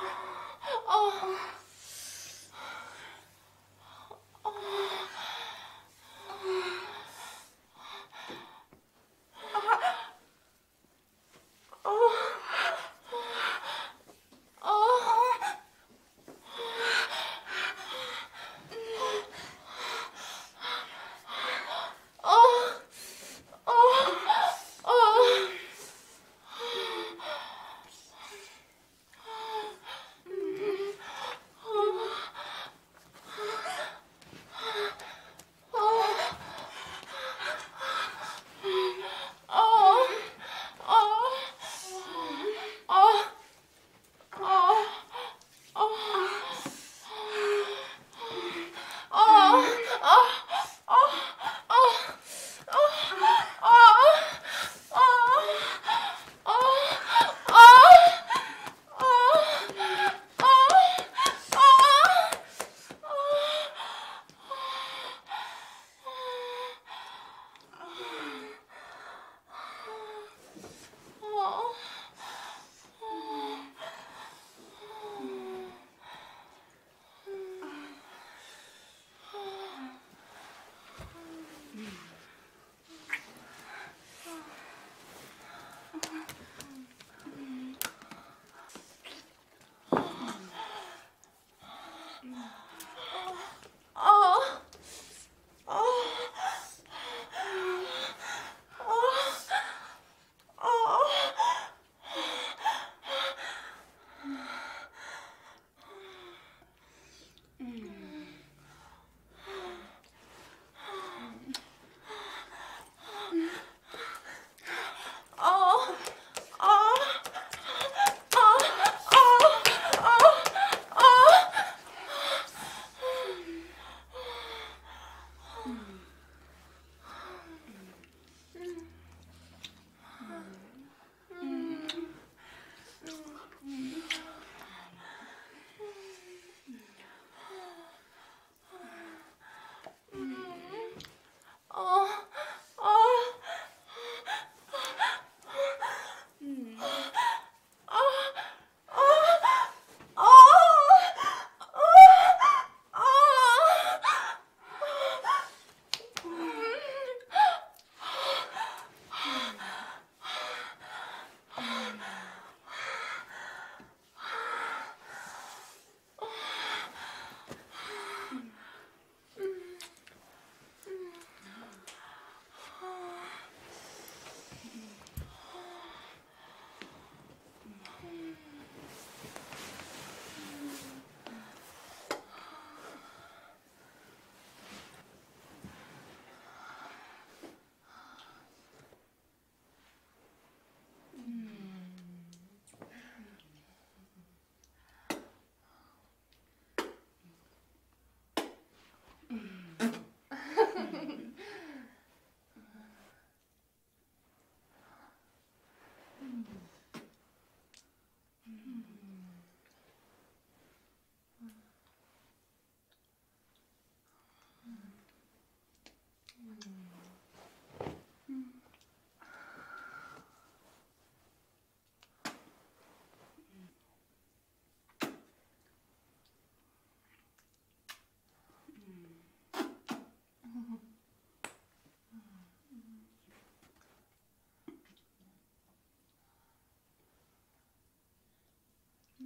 Oh.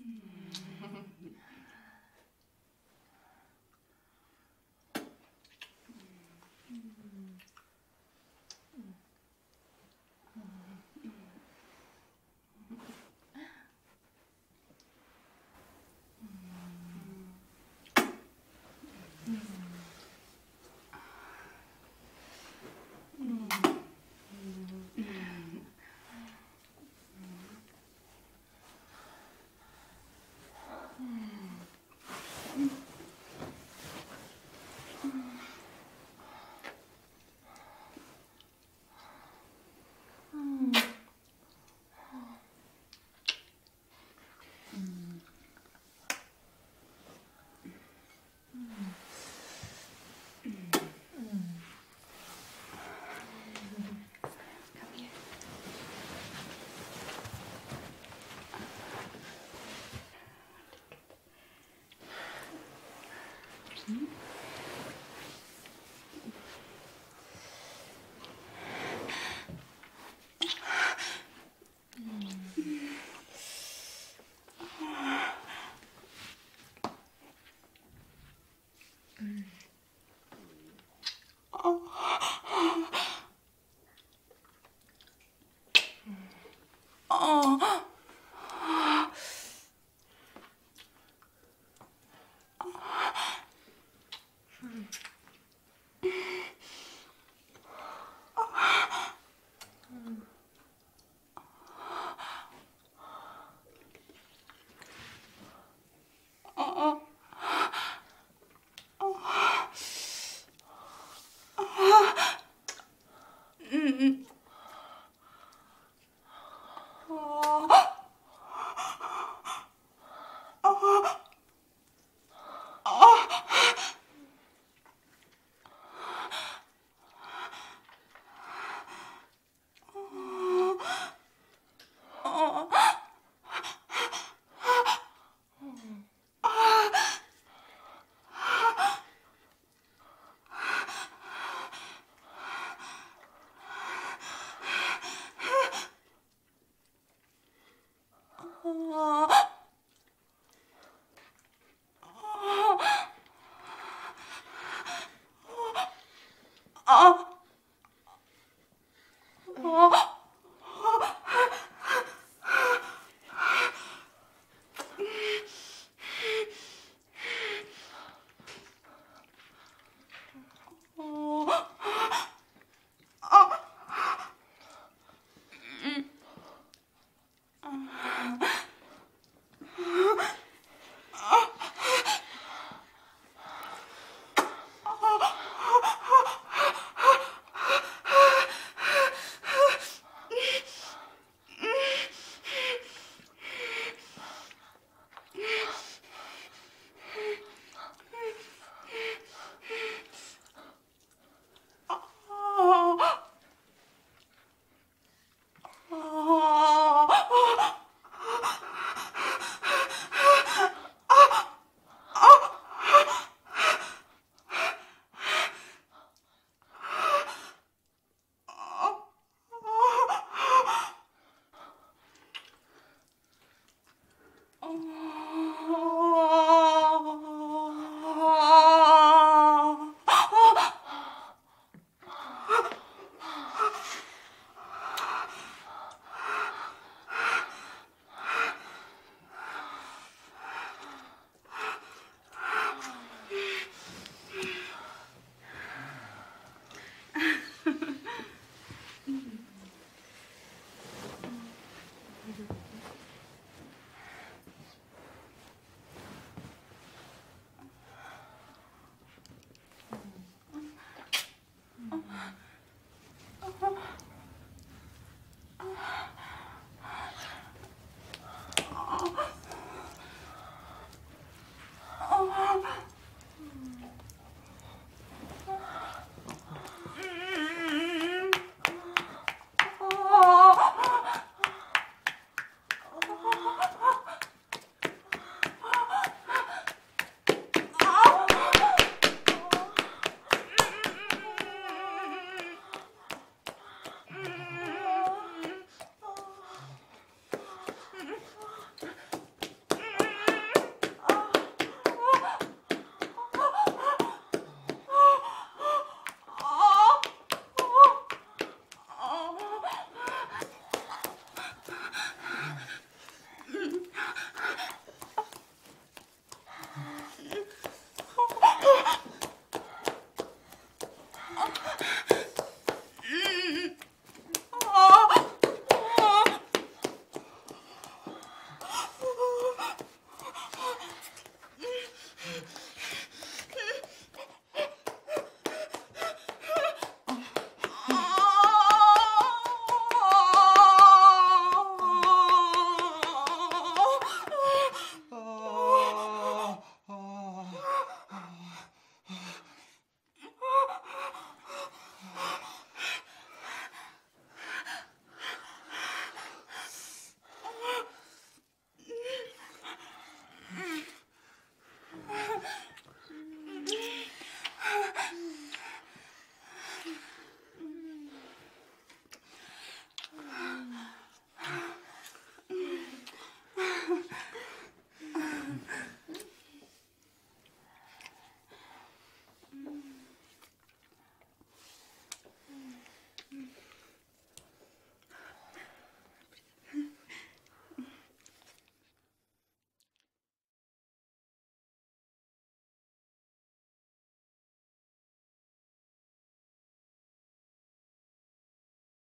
Mm.